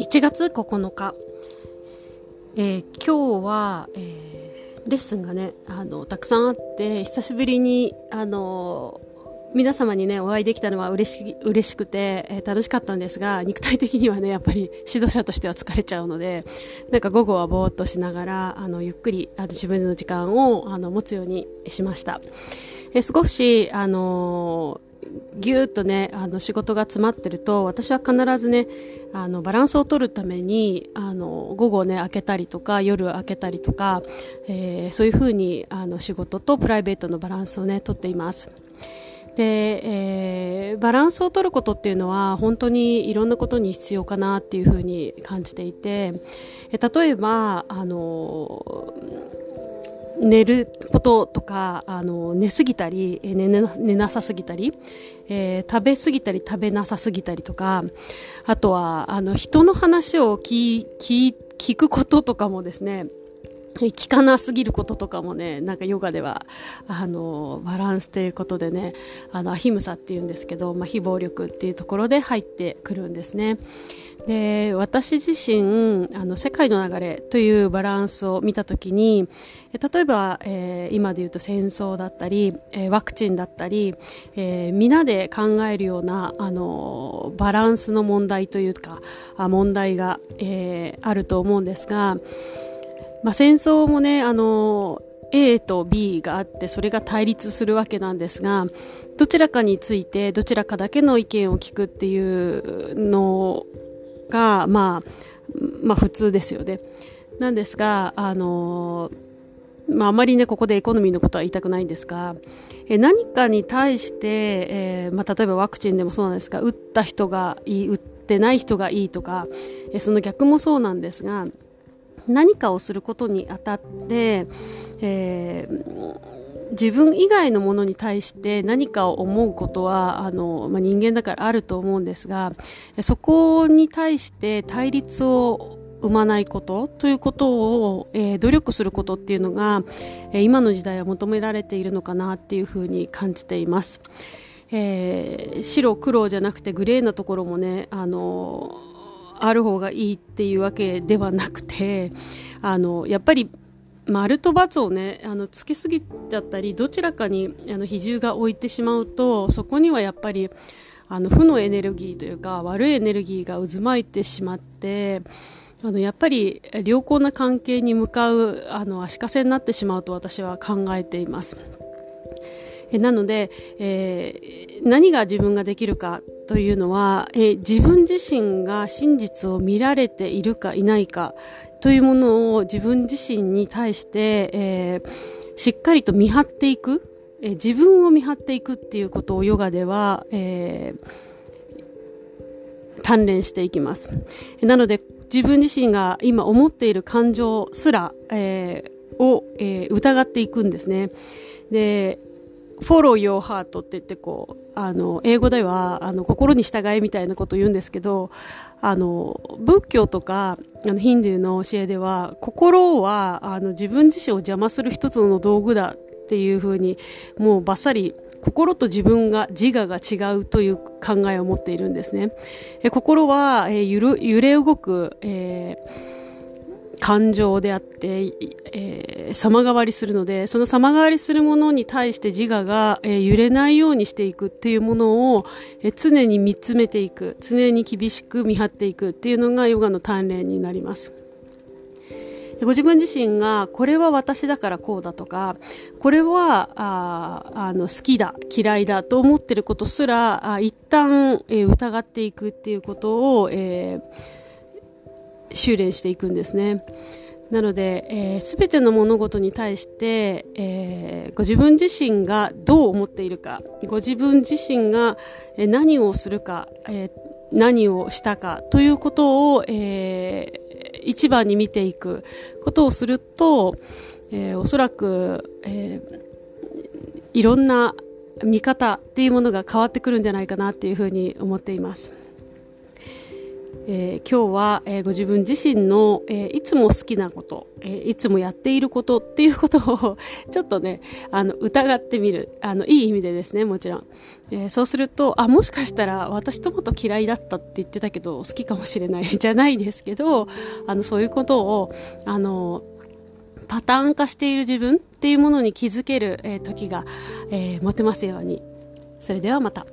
1月9日、えー、今日は、えー、レッスンがねあのたくさんあって久しぶりにあの皆様にねお会いできたのは嬉し嬉しくて、えー、楽しかったんですが肉体的にはねやっぱり指導者としては疲れちゃうのでなんか午後はぼーっとしながらあのゆっくりあの自分の時間をあの持つようにしました。えー、少しあのぎゅーっとねあの仕事が詰まってると私は必ずねあのバランスを取るためにあの午後ね開けたりとか夜開けたりとか、えー、そういうふうにあの仕事とプライベートのバランスをね取っています。で、えー、バランスを取ることっていうのは本当にいろんなことに必要かなっていうふうに感じていて、え例えばあの寝ることとかあの寝すぎたり寝寝なさすぎたり、えー、食べすぎたり食べなさすぎたりとかあとはあの人の話を聞聞聞くこととかもですね聞かなすぎることとかもねなんかヨガではあのバランスということでねあのアヒムサっていうんですけど、まあ、非暴力っていうところで入ってくるんですね。で私自身あの世界の流れというバランスを見た時に例えば、えー、今で言うと戦争だったり、えー、ワクチンだったり、えー、皆で考えるようなあのバランスの問題というか問題が、えー、あると思うんですがまあ、戦争もね、あの A と B があってそれが対立するわけなんですがどちらかについてどちらかだけの意見を聞くっていうのが、まあ、まあ普通ですよね。なんですが、あのまあ、あまりねここでエコノミーのことは言いたくないんですがえ何かに対して、えー、まあ、例えばワクチンでもそうなんですが打った人がいい打ってない人がいいとかえその逆もそうなんですが何かをすることにあたって、えー、自分以外のものに対して何かを思うことはあの、まあ、人間だからあると思うんですがそこに対して対立を生まないことということを、えー、努力することっていうのが、えー、今の時代は求められているのかなっていうふうに感じています。えー、白黒じゃなくてグレーなところもねあのある方がいいっていうわけではなくてあのやっぱり丸と×をねあのつけすぎちゃったりどちらかにあの比重が置いてしまうとそこにはやっぱりあの負のエネルギーというか悪いエネルギーが渦巻いてしまってあのやっぱり良好な関係に向かうあの足かせになってしまうと私は考えています。なので、えー、何が自分ができるかというのは、えー、自分自身が真実を見られているかいないかというものを自分自身に対して、えー、しっかりと見張っていく、え自分を見張っていくっていうことをヨガでは、え鍛錬していきます。なので自分自身が今思っている感情すら、えを、え疑っていくんですね。で、follow your heart って言ってこう、あの、英語では、あの、心に従いみたいなことを言うんですけど、あの、仏教とか、あの、ヒンドゥーの教えでは、心は、あの、自分自身を邪魔する一つの道具だっていうふうに、もうバッサリ、心と自分が、自我が違うという考えを持っているんですね。え心は、え揺れ動く、えー感情であって、えー、様変わりするので、その様変わりするものに対して自我が、えー、揺れないようにしていくっていうものを、えー、常に見つめていく、常に厳しく見張っていくっていうのがヨガの鍛錬になります。ご自分自身がこれは私だからこうだとかこれはああの好きだ嫌いだと思ってることすらあ一旦、え、疑っていくっていうことを、えー修練していくんですね。なので、えー、全ての物事に対して、えー、ご自分自身がどう思っているかご自分自身が何をするか、えー、何をしたかということを、えー、一番に見ていくことをすると、えー、おそらく、えー、いろんな見方っていうものが変わってくるんじゃないかなっていうふうに思っています。えー、今日は、えー、ご自分自身の、えー、いつも好きなこと、えいつもやっていることっていうことをちょっとねあの疑ってみるあのいい意味でですねもちろん、えそうするとあもしかしたら私トマト嫌いだったって言ってたけど好きかもしれない じゃないですけどあのそういうことをあのパターン化している自分っていうものに気づける、え時が、え持てますようにそれではまた。